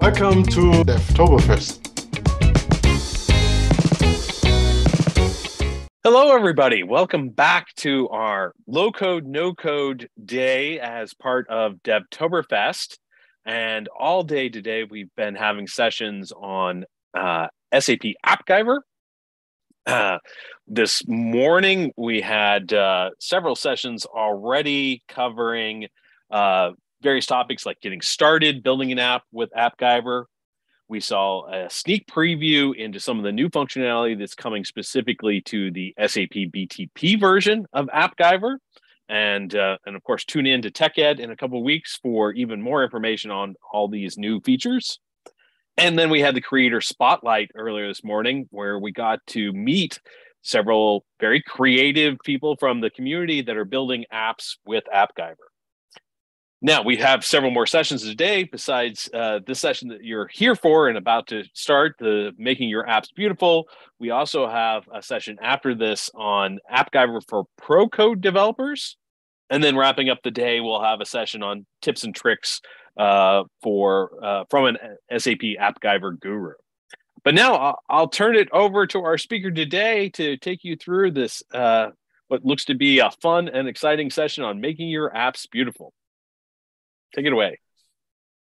Welcome to Devtoberfest. Hello, everybody. Welcome back to our low code, no code day as part of Devtoberfest. And all day today, we've been having sessions on uh, SAP AppGyver. Uh, this morning, we had uh, several sessions already covering uh, various topics like getting started building an app with AppGyver. We saw a sneak preview into some of the new functionality that's coming specifically to the SAP BTP version of AppGyver. And, uh, and of course, tune in to TechEd in a couple weeks for even more information on all these new features. And then we had the creator spotlight earlier this morning, where we got to meet several very creative people from the community that are building apps with AppGyver. Now we have several more sessions today besides uh, this session that you're here for and about to start, the making your apps beautiful. We also have a session after this on AppGyver for Pro Code developers, and then wrapping up the day, we'll have a session on tips and tricks uh, for uh, from an SAP AppGyver guru. But now I'll, I'll, turn it over to our speaker today to take you through this uh, what looks to be a fun and exciting session on making your apps beautiful. Take it away.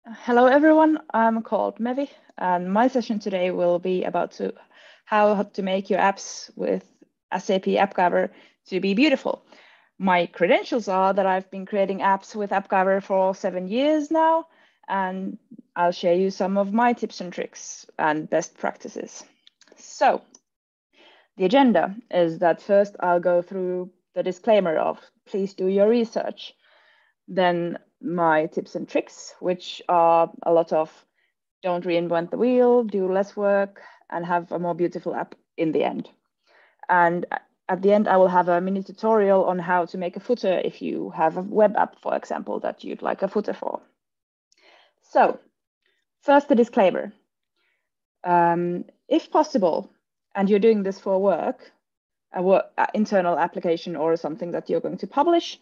Hello, everyone. I'm called Mevi, and my session today will be about to how to make your apps with SAP AppGyver to be beautiful. My credentials are that I've been creating apps with AppGyver for seven years now, and I'll share you some of my tips and tricks and best practices. So the agenda is that first I'll go through the disclaimer of please do your research. Then my tips and tricks, which are a lot of don't reinvent the wheel, do less work, and have a more beautiful app in the end. And at the end, I will have a mini tutorial on how to make a footer if you have a web app, for example, that you'd like a footer for. So first, the disclaimer. Um, if possible, and you're doing this for work, a work, internal application or something that you're going to publish,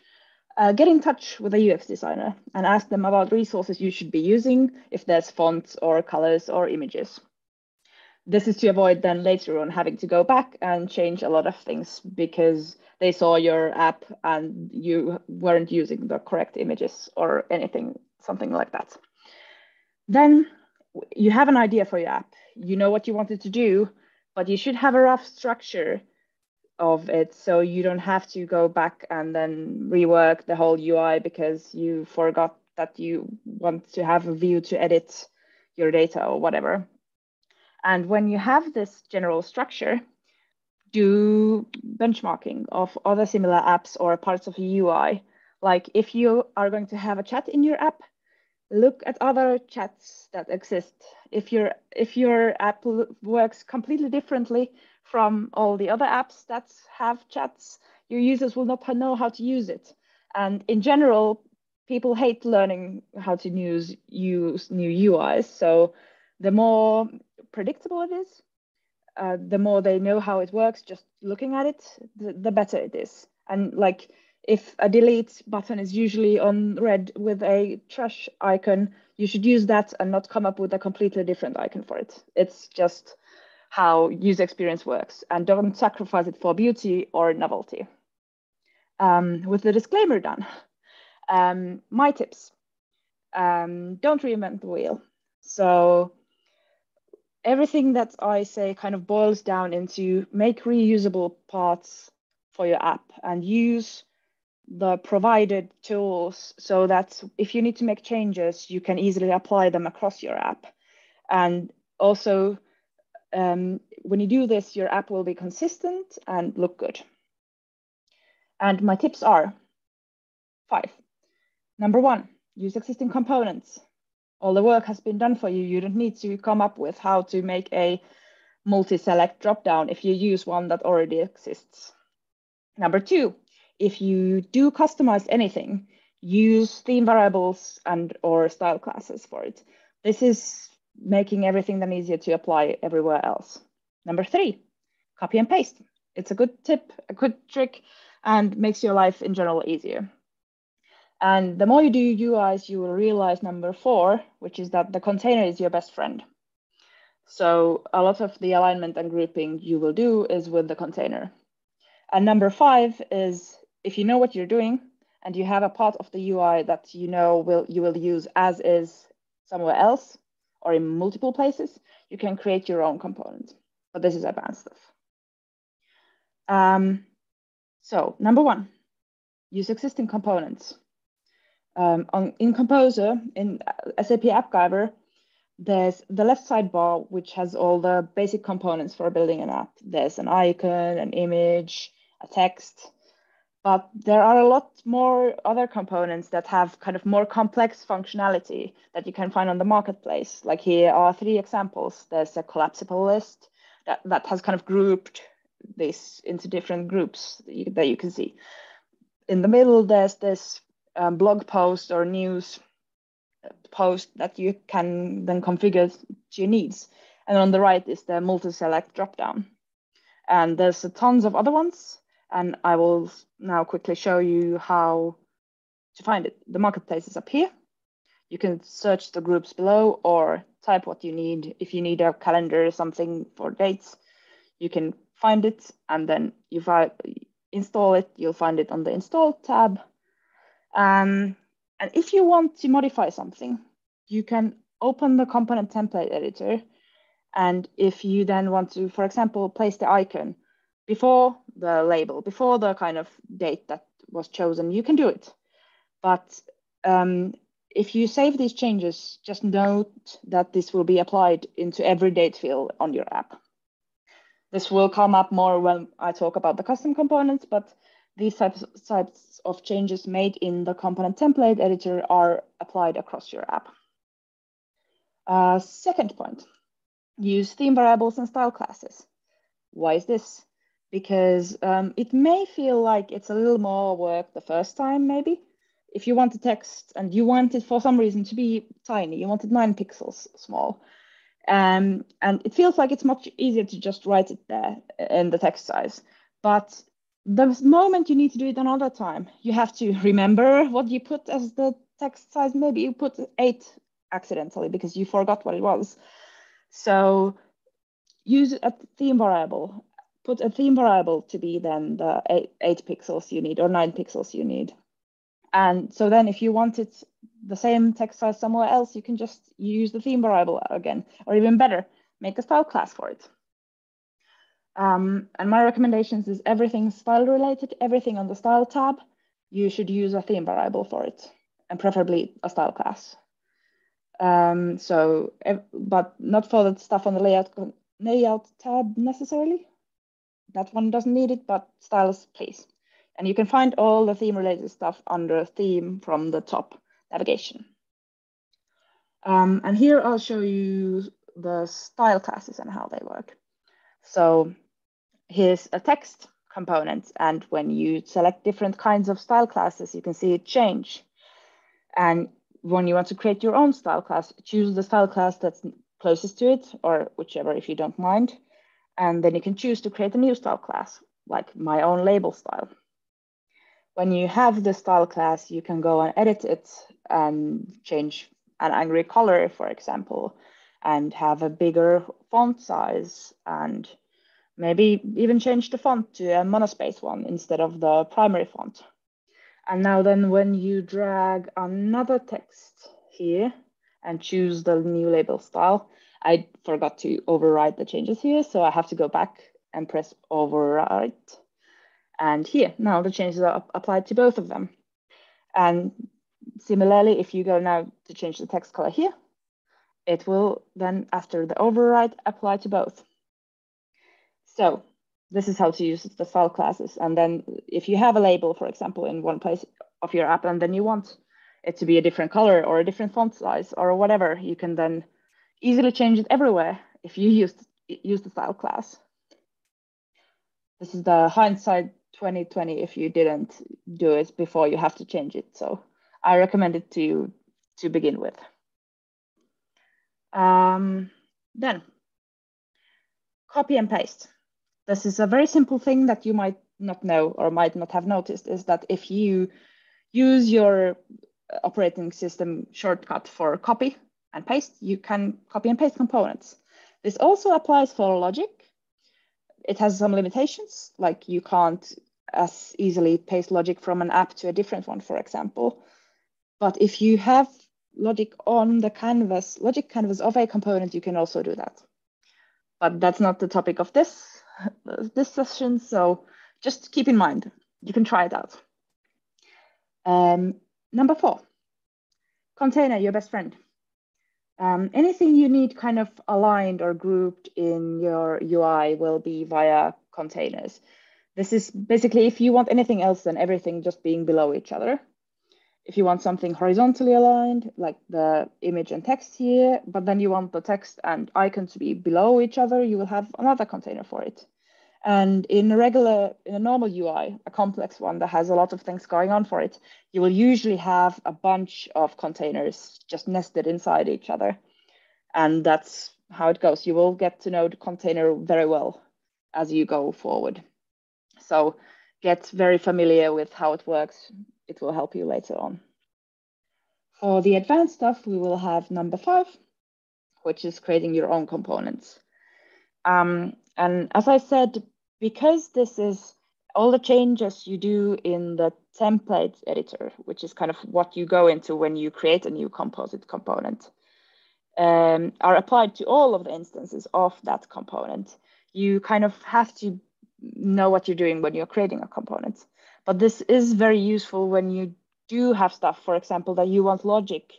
uh, get in touch with a UX designer and ask them about resources you should be using if there's fonts or colors or images. This is to avoid then later on having to go back and change a lot of things because they saw your app and you weren't using the correct images or anything, something like that. Then you have an idea for your app. You know what you wanted to do, but you should have a rough structure of it so you don't have to go back and then rework the whole UI because you forgot that you want to have a view to edit your data or whatever. And when you have this general structure, do benchmarking of other similar apps or parts of the UI. Like if you are going to have a chat in your app, look at other chats that exist. If your if your app works completely differently from all the other apps that have chats, your users will not know how to use it. And in general, people hate learning how to use, use new UIs. So the more predictable it is, uh, the more they know how it works, just looking at it, the, the better it is. And like if a delete button is usually on red with a trash icon, you should use that and not come up with a completely different icon for it. It's just how user experience works and don't sacrifice it for beauty or novelty. Um, with the disclaimer done, um, my tips, um, don't reinvent the wheel. So everything that I say kind of boils down into make reusable parts for your app and use the provided tools so that if you need to make changes, you can easily apply them across your app. And also um, when you do this, your app will be consistent and look good. And my tips are five. Number one, use existing components. All the work has been done for you. You don't need to come up with how to make a multi-select dropdown if you use one that already exists. Number two, if you do customize anything, use theme variables and or style classes for it. This is making everything then easier to apply everywhere else. Number three, copy and paste. It's a good tip, a good trick, and makes your life in general easier. And the more you do UIs, you will realize number four, which is that the container is your best friend. So a lot of the alignment and grouping you will do is with the container. And number five is if you know what you're doing and you have a part of the UI that you know will you will use as is somewhere else or in multiple places, you can create your own component. But this is advanced stuff. Um, so number one, use existing components. Um, on, in Composer, in SAP AppGyver, there's the left sidebar, which has all the basic components for building an app. There's an icon, an image, a text, there are a lot more other components that have kind of more complex functionality that you can find on the marketplace. Like here are three examples. There's a collapsible list that, that has kind of grouped this into different groups that you, that you can see. In the middle, there's this um, blog post or news post that you can then configure to your needs. And on the right is the multi-select dropdown. And there's tons of other ones. And I will now quickly show you how to find it. The marketplace is up here. You can search the groups below or type what you need. If you need a calendar or something for dates, you can find it and then you install it. You'll find it on the install tab. Um, and if you want to modify something, you can open the component template editor. And if you then want to, for example, place the icon before the label, before the kind of date that was chosen, you can do it. But um, if you save these changes, just note that this will be applied into every date field on your app. This will come up more when I talk about the custom components, but these types, of changes made in the component template editor are applied across your app. Uh, second point, use theme variables and style classes. Why is this? Because um, it may feel like it's a little more work the first time, maybe. If you want the text and you want it for some reason to be tiny, you want it nine pixels small, um, and it feels like it's much easier to just write it there in the text size. But the moment you need to do it another time, you have to remember what you put as the text size. Maybe you put eight accidentally because you forgot what it was. So use a theme variable. Put a theme variable to be then the eight, eight pixels you need or nine pixels you need. And so then if you wanted the same text size somewhere else, you can just use the theme variable again, or even better, make a style class for it. Um, and my recommendations is everything style related, everything on the style tab, you should use a theme variable for it, and preferably a style class. Um, so, but not for the stuff on the layout, layout tab necessarily. That one doesn't need it, but styles, please. And you can find all the theme related stuff under theme from the top navigation. Um, and here I'll show you the style classes and how they work. So here's a text component. And when you select different kinds of style classes, you can see it change. And when you want to create your own style class, choose the style class that's closest to it or whichever if you don't mind. And then you can choose to create a new style class, like my own label style. When you have the style class, you can go and edit it and change an angry color, for example, and have a bigger font size and maybe even change the font to a monospace one instead of the primary font. And now then when you drag another text here and choose the new label style, I forgot to override the changes here. So I have to go back and press override. And here, now the changes are applied to both of them. And similarly, if you go now to change the text color here, it will then, after the override, apply to both. So this is how to use the style classes. And then if you have a label, for example, in one place of your app, and then you want it to be a different color or a different font size or whatever, you can then easily change it everywhere if you use, use the style class. This is the hindsight 2020 if you didn't do it before you have to change it. So I recommend it to you to begin with. Um, then copy and paste. This is a very simple thing that you might not know or might not have noticed is that if you use your operating system shortcut for copy and paste, you can copy and paste components. This also applies for logic. It has some limitations, like you can't as easily paste logic from an app to a different one, for example. But if you have logic on the canvas, logic canvas of a component, you can also do that. But that's not the topic of this, this session, so just keep in mind, you can try it out. Um, number four, container, your best friend. Um, anything you need kind of aligned or grouped in your UI will be via containers. This is basically if you want anything else than everything just being below each other. If you want something horizontally aligned, like the image and text here, but then you want the text and icon to be below each other, you will have another container for it. And in a regular, in a normal UI, a complex one that has a lot of things going on for it, you will usually have a bunch of containers just nested inside each other. And that's how it goes. You will get to know the container very well as you go forward. So get very familiar with how it works. It will help you later on. For the advanced stuff, we will have number five, which is creating your own components. Um, and as I said, because this is all the changes you do in the template editor, which is kind of what you go into when you create a new composite component, um, are applied to all of the instances of that component. You kind of have to know what you're doing when you're creating a component. But this is very useful when you do have stuff, for example, that you want logic.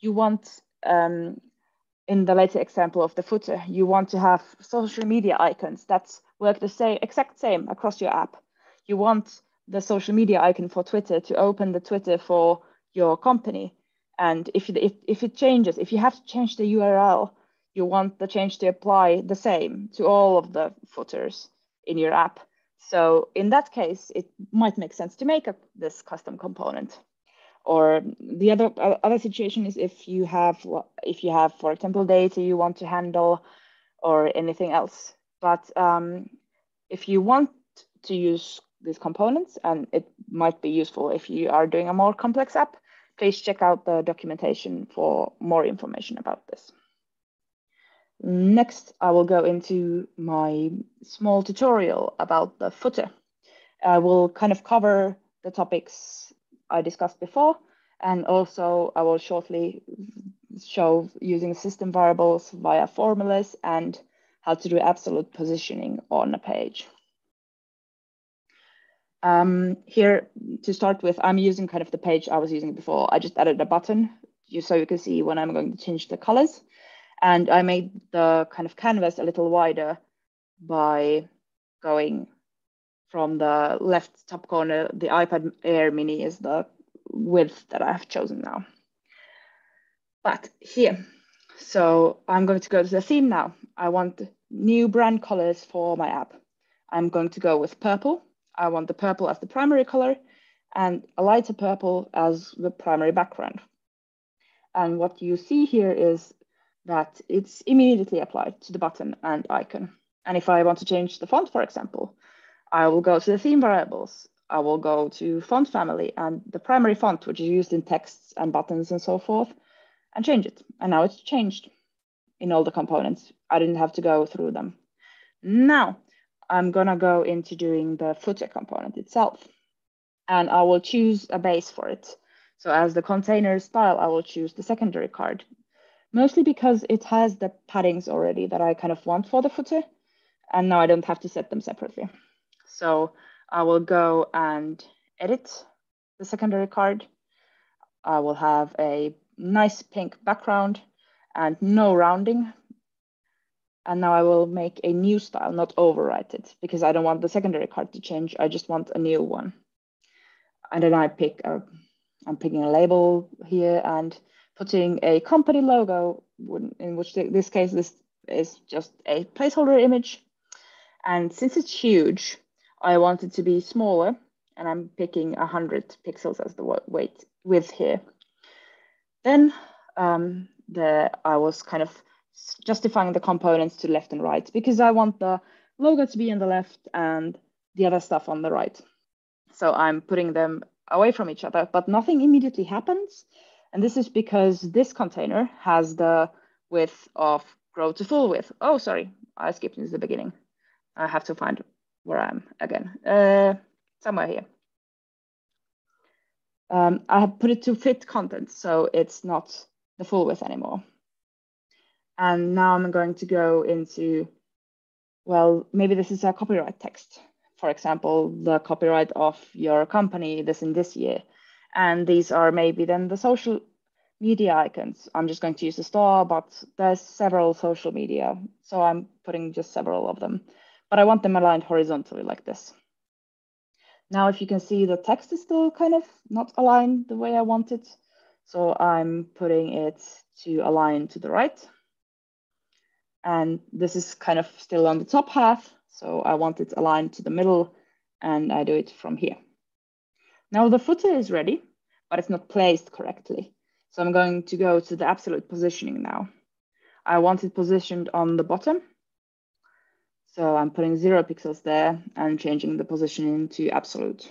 You want um, in the later example of the footer, you want to have social media icons that work the same, exact same across your app. You want the social media icon for Twitter to open the Twitter for your company. And if, if, if it changes, if you have to change the URL, you want the change to apply the same to all of the footers in your app. So in that case, it might make sense to make a, this custom component. Or the other other situation is if you have if you have, for example, data you want to handle or anything else. But um, if you want to use these components, and it might be useful if you are doing a more complex app, please check out the documentation for more information about this. Next, I will go into my small tutorial about the footer. I will kind of cover the topics I discussed before. And also I will shortly show using system variables via formulas and how to do absolute positioning on a page. Um, here to start with, I'm using kind of the page I was using before. I just added a button just so you can see when I'm going to change the colors. And I made the kind of canvas a little wider by going from the left top corner, the iPad Air Mini is the width that I have chosen now. But here, so I'm going to go to the theme now. I want new brand colors for my app. I'm going to go with purple. I want the purple as the primary color and a lighter purple as the primary background. And what you see here is that it's immediately applied to the button and icon. And if I want to change the font, for example, I will go to the theme variables. I will go to font family and the primary font, which is used in texts and buttons and so forth, and change it. And now it's changed in all the components. I didn't have to go through them. Now I'm gonna go into doing the footer component itself. And I will choose a base for it. So as the container style, I will choose the secondary card, mostly because it has the paddings already that I kind of want for the footer. And now I don't have to set them separately. So I will go and edit the secondary card. I will have a nice pink background and no rounding. And now I will make a new style, not overwrite it, because I don't want the secondary card to change. I just want a new one. And then I pick a, I'm picking a label here and putting a company logo, in which this case, this is just a placeholder image. And since it's huge, I want it to be smaller and I'm picking 100 pixels as the weight width here. Then um, the, I was kind of justifying the components to left and right because I want the logo to be on the left and the other stuff on the right. So I'm putting them away from each other, but nothing immediately happens. And this is because this container has the width of grow to full width. Oh, sorry, I skipped into the beginning. I have to find where I am again, uh, somewhere here. Um, I have put it to fit content, so it's not the full width anymore. And now I'm going to go into, well, maybe this is a copyright text. For example, the copyright of your company this in this year. And these are maybe then the social media icons. I'm just going to use the star, but there's several social media. So I'm putting just several of them, but I want them aligned horizontally like this. Now, if you can see the text is still kind of not aligned the way I want it. So I'm putting it to align to the right. And this is kind of still on the top half. So I want it aligned to the middle and I do it from here. Now the footer is ready, but it's not placed correctly. So I'm going to go to the absolute positioning now. I want it positioned on the bottom. So I'm putting zero pixels there and changing the positioning to absolute.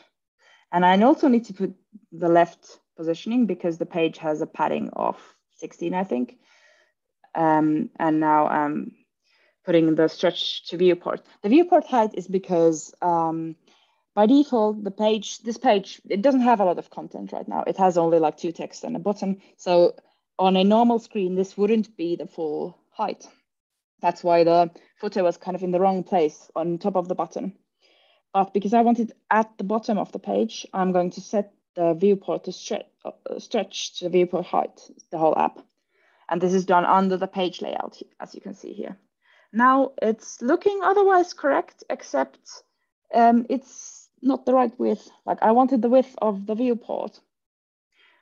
And I also need to put the left positioning because the page has a padding of 16, I think. Um, and now I'm putting the stretch to viewport. The viewport height is because um, by default, the page, this page, it doesn't have a lot of content right now. It has only like two text and a button. So on a normal screen, this wouldn't be the full height. That's why the footer was kind of in the wrong place on top of the button. But because I want it at the bottom of the page, I'm going to set the viewport to stretch, uh, stretch to the viewport height, the whole app. And this is done under the page layout, as you can see here. Now it's looking otherwise correct, except um, it's not the right width. Like I wanted the width of the viewport,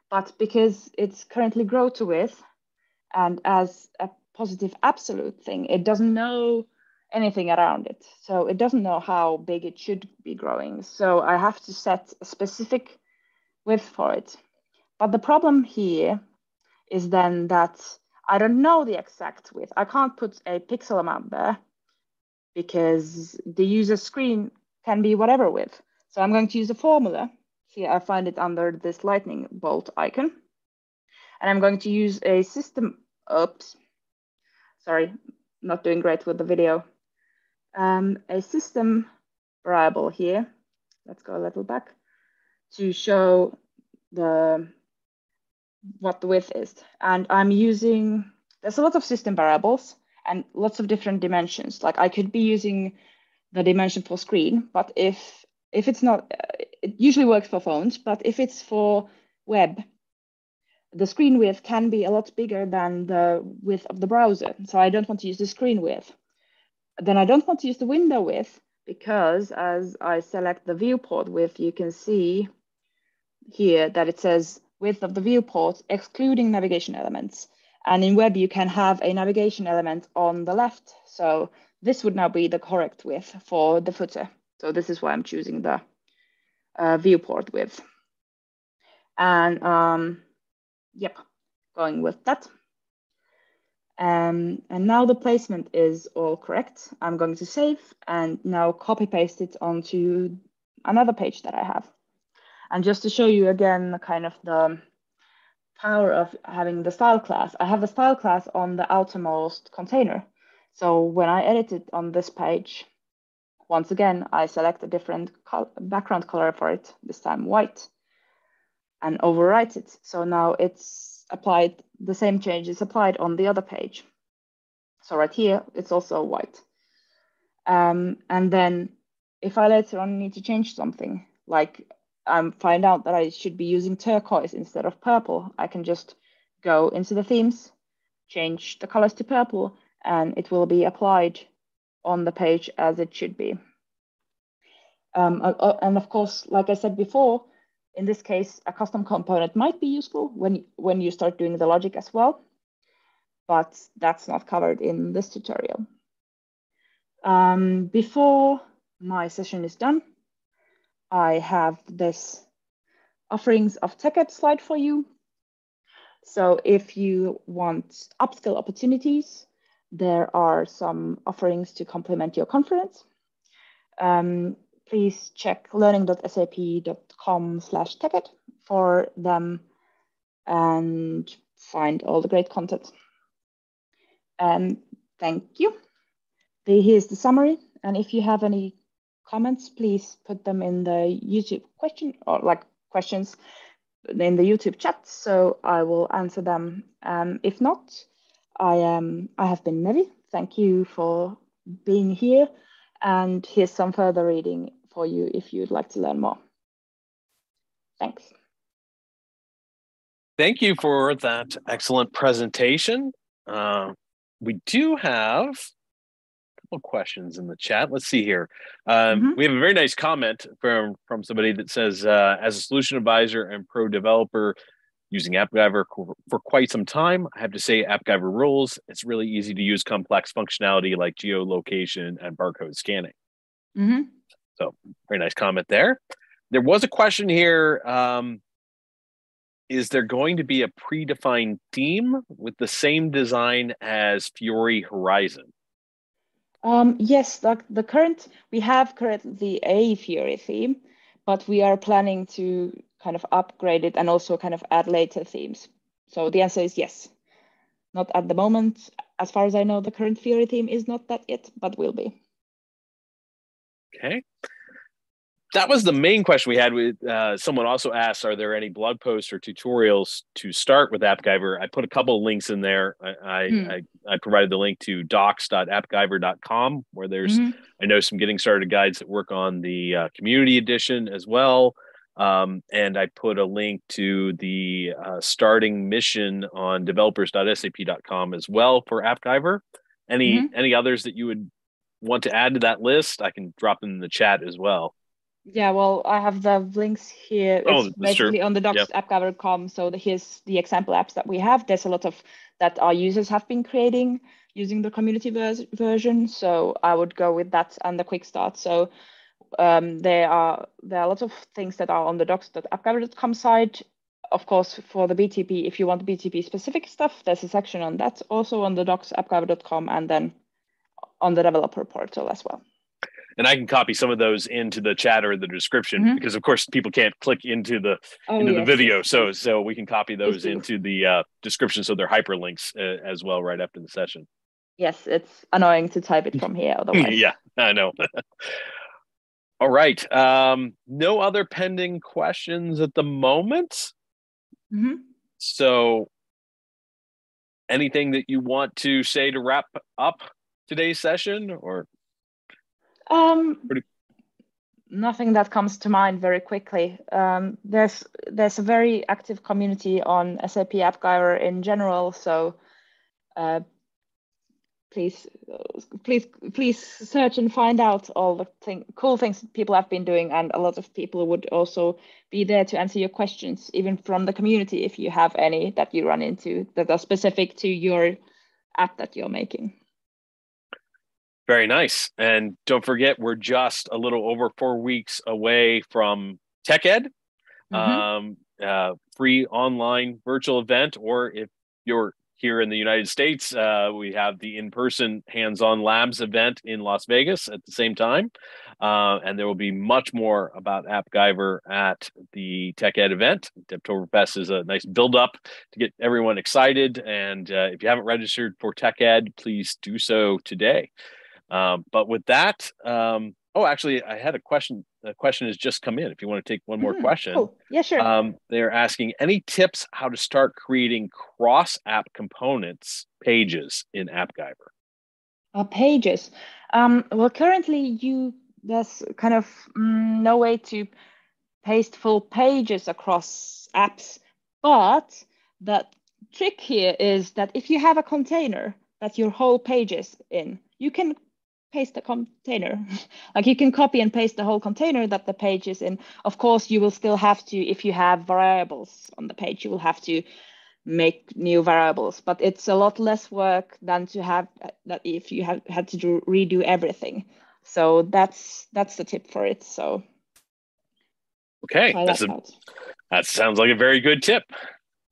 but because it's currently grow to width and as a positive absolute thing, it doesn't know anything around it. So it doesn't know how big it should be growing. So I have to set a specific width for it. But the problem here is then that I don't know the exact width. I can't put a pixel amount there because the user screen can be whatever width. So I'm going to use a formula. Here I find it under this lightning bolt icon. And I'm going to use a system, oops, sorry, not doing great with the video. Um, a system variable here. Let's go a little back to show the what the width is. And I'm using, there's a lot of system variables and lots of different dimensions. Like I could be using the dimension for screen, but if if it's not, it usually works for phones, but if it's for web, the screen width can be a lot bigger than the width of the browser. So I don't want to use the screen width. Then I don't want to use the window width because as I select the viewport width, you can see here that it says width of the viewport, excluding navigation elements. And in web, you can have a navigation element on the left. So this would now be the correct width for the footer. So this is why I'm choosing the uh, viewport width. And um, yep, going with that. Um, and now the placement is all correct. I'm going to save and now copy paste it onto another page that I have. And just to show you again, the kind of the power of having the style class, I have the style class on the outermost container. So when I edit it on this page, once again, I select a different background color for it, this time white, and overwrite it. So now it's applied, the same change is applied on the other page. So right here, it's also white. Um, and then if I later on need to change something, like I find out that I should be using turquoise instead of purple, I can just go into the themes, change the colors to purple, and it will be applied on the page as it should be. Um, uh, uh, and of course, like I said before, in this case, a custom component might be useful when, when you start doing the logic as well, but that's not covered in this tutorial. Um, before my session is done, I have this offerings of TechEd slide for you. So if you want upskill opportunities, there are some offerings to complement your conference. Um, please check learning.sap.com slash teched for them and find all the great content. And thank you. Here's the summary. And if you have any comments, please put them in the YouTube question or like questions in the YouTube chat. So I will answer them. Um, if not, I am. I have been Mevi. Thank you for being here. And here's some further reading for you if you'd like to learn more. Thanks. Thank you for that excellent presentation. Uh, we do have a couple questions in the chat. Let's see here. Um, mm-hmm. We have a very nice comment from from somebody that says, uh, as a solution advisor and pro developer using AppGyver for quite some time, I have to say AppGyver rules. It's really easy to use complex functionality like geolocation and barcode scanning. Mm-hmm. So, very nice comment there. There was a question here. Um, is there going to be a predefined theme with the same design as Fiori Horizon? Um, yes, the, the current we have currently a Fiori theme, but we are planning to kind of upgrade it and also kind of add later themes. So the answer is yes. Not at the moment. As far as I know, the current Fiori theme is not that yet, but will be. Okay that was the main question we had with uh, someone also asked are there any blog posts or tutorials to start with appgyver i put a couple of links in there i I, mm. I, I, provided the link to docs.appgyver.com where there's mm-hmm. i know some getting started guides that work on the uh, community edition as well um, and i put a link to the uh, starting mission on developers.sap.com as well for appgyver any mm-hmm. any others that you would want to add to that list i can drop them in the chat as well yeah, well, I have the links here. It's oh, basically true. on the docs yep. So the, here's the example apps that we have. There's a lot of that our users have been creating using the community vers- version. So I would go with that and the quick start. So um, there are there are lots of things that are on the docs.appgyver.com side. Of course, for the BTP, if you want BTP specific stuff, there's a section on that also on the docs.appgyver.com and then on the developer portal as well. And I can copy some of those into the chat or the description mm-hmm. because of course people can't click into the oh, into yes, the video. So so we can copy those into the uh, description. So they're hyperlinks uh, as well right after the session. Yes it's annoying to type it from here otherwise. Yeah I know. All right um no other pending questions at the moment? Mm-hmm. so anything that you want to say to wrap up today's session or um, Pretty... Nothing that comes to mind very quickly. Um, there's there's a very active community on SAP AppGyver in general, so uh, please please please search and find out all the thing, cool things people have been doing, and a lot of people would also be there to answer your questions, even from the community, if you have any that you run into that are specific to your app that you're making. Very nice. And don't forget, we're just a little over four weeks away from TechEd, mm-hmm. um, uh, free online virtual event. Or if you're here in the United States, uh, we have the in person hands on labs event in Las Vegas at the same time. Uh, and there will be much more about AppGyver at the TechEd event. Devtoberfest is a nice build up to get everyone excited. And uh, if you haven't registered for TechEd, please do so today. Um, but with that, um, oh, actually, I had a question. The question has just come in. If you want to take one more mm, question, cool. yeah, sure. Um, they're asking any tips how to start creating cross app components pages in AppGyver. Uh, pages. Um, well, currently, you there's kind of mm, no way to paste full pages across apps, but the trick here is that if you have a container that your whole page is in, you can paste the container. like you can copy and paste the whole container that the page is in. Of course, you will still have to, if you have variables on the page, you will have to make new variables, but it's a lot less work than to have that if you have had to do, redo everything. So that's that's the tip for it. So okay, that's a, that sounds like a very good tip.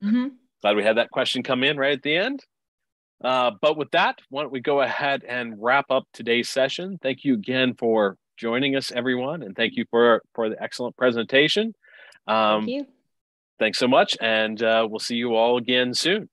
Mm-hmm. Glad we had that question come in right at the end. Uh, but with that, why don't we go ahead and wrap up today's session? Thank you again for joining us, everyone, and thank you for for the excellent presentation. Um, thank you. Thanks so much, and uh, we'll see you all again soon.